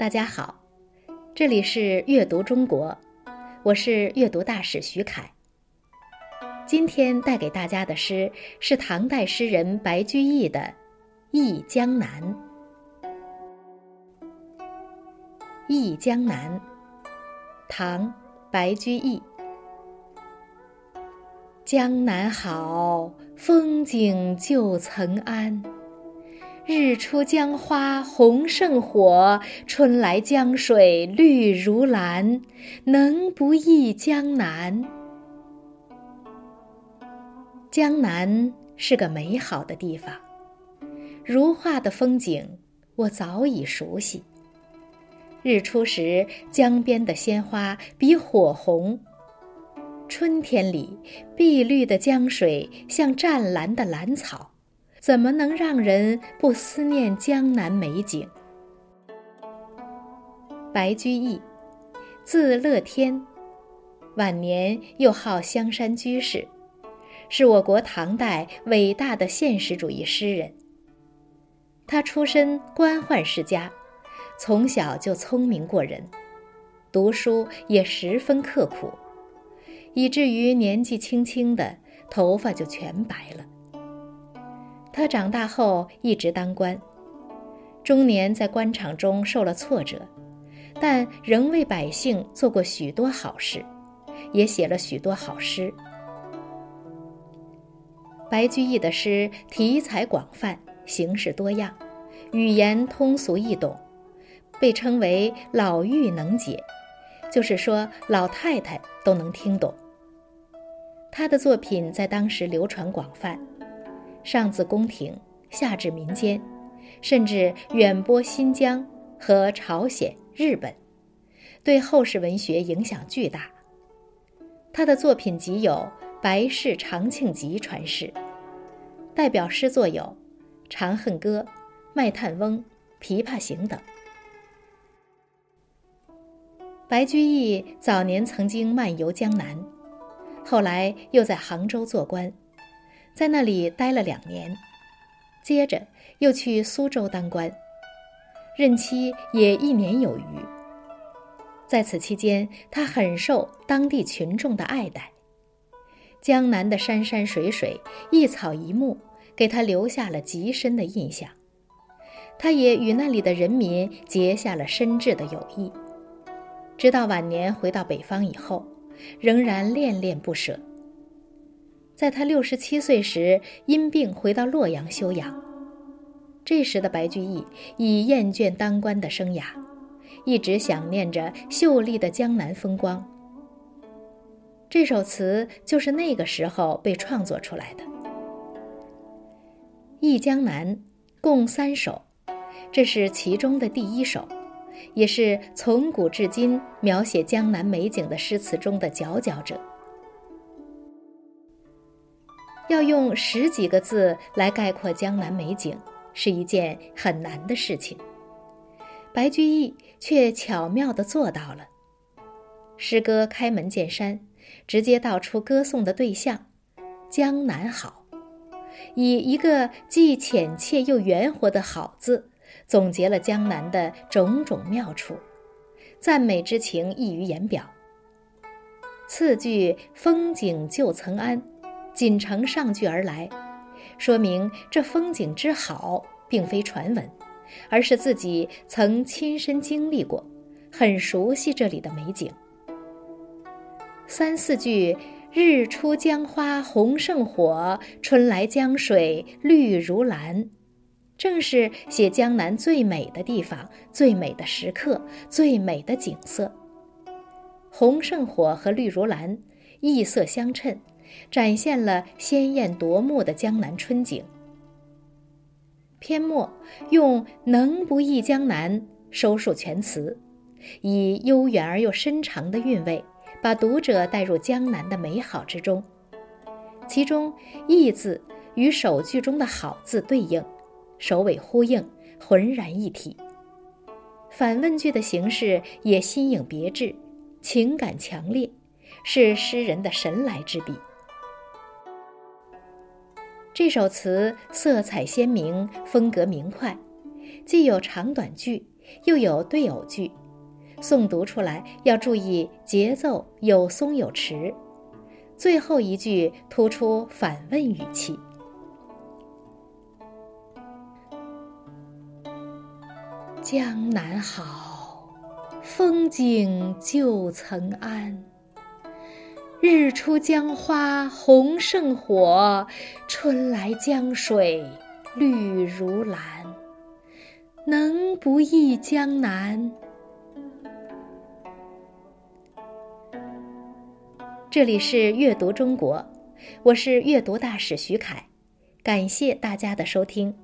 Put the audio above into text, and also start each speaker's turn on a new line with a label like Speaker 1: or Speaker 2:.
Speaker 1: 大家好，这里是阅读中国，我是阅读大使徐凯。今天带给大家的诗是唐代诗人白居易的《忆江南》。《忆江南》，唐·白居易。江南好，风景旧曾谙。日出江花红胜火，春来江水绿如蓝。能不忆江南？江南是个美好的地方，如画的风景我早已熟悉。日出时，江边的鲜花比火红；春天里，碧绿的江水像湛蓝的蓝草。怎么能让人不思念江南美景？白居易，字乐天，晚年又号香山居士，是我国唐代伟大的现实主义诗人。他出身官宦世家，从小就聪明过人，读书也十分刻苦，以至于年纪轻轻的头发就全白了。他长大后一直当官，中年在官场中受了挫折，但仍为百姓做过许多好事，也写了许多好诗。白居易的诗题材广泛，形式多样，语言通俗易懂，被称为“老妪能解”，就是说老太太都能听懂。他的作品在当时流传广泛。上自宫廷，下至民间，甚至远播新疆和朝鲜、日本，对后世文学影响巨大。他的作品集有《白氏长庆集》传世，代表诗作有《长恨歌》《卖炭翁》《琵琶行》等。白居易早年曾经漫游江南，后来又在杭州做官。在那里待了两年，接着又去苏州当官，任期也一年有余。在此期间，他很受当地群众的爱戴。江南的山山水水、一草一木，给他留下了极深的印象。他也与那里的人民结下了深挚的友谊。直到晚年回到北方以后，仍然恋恋不舍。在他六十七岁时，因病回到洛阳休养。这时的白居易已厌倦当官的生涯，一直想念着秀丽的江南风光。这首词就是那个时候被创作出来的。《忆江南》共三首，这是其中的第一首，也是从古至今描写江南美景的诗词中的佼佼者。要用十几个字来概括江南美景，是一件很难的事情。白居易却巧妙地做到了。诗歌开门见山，直接道出歌颂的对象——江南好，以一个既浅切又圆活的好字，总结了江南的种种妙处，赞美之情溢于言表。次句“风景旧曾谙”。仅承上句而来，说明这风景之好，并非传闻，而是自己曾亲身经历过，很熟悉这里的美景。三四句“日出江花红胜火，春来江水绿如蓝”，正是写江南最美的地方、最美的时刻、最美的景色。红胜火和绿如蓝，异色相衬。展现了鲜艳夺目的江南春景。篇末用“能不忆江南”收束全词，以悠远而又深长的韵味，把读者带入江南的美好之中。其中“忆”字与首句中的好字对应，首尾呼应，浑然一体。反问句的形式也新颖别致，情感强烈，是诗人的神来之笔。这首词色彩鲜明，风格明快，既有长短句，又有对偶句，诵读出来要注意节奏有松有弛，最后一句突出反问语气。江南好，风景旧曾谙。日出江花红胜火，春来江水绿如蓝。能不忆江南？这里是阅读中国，我是阅读大使徐凯，感谢大家的收听。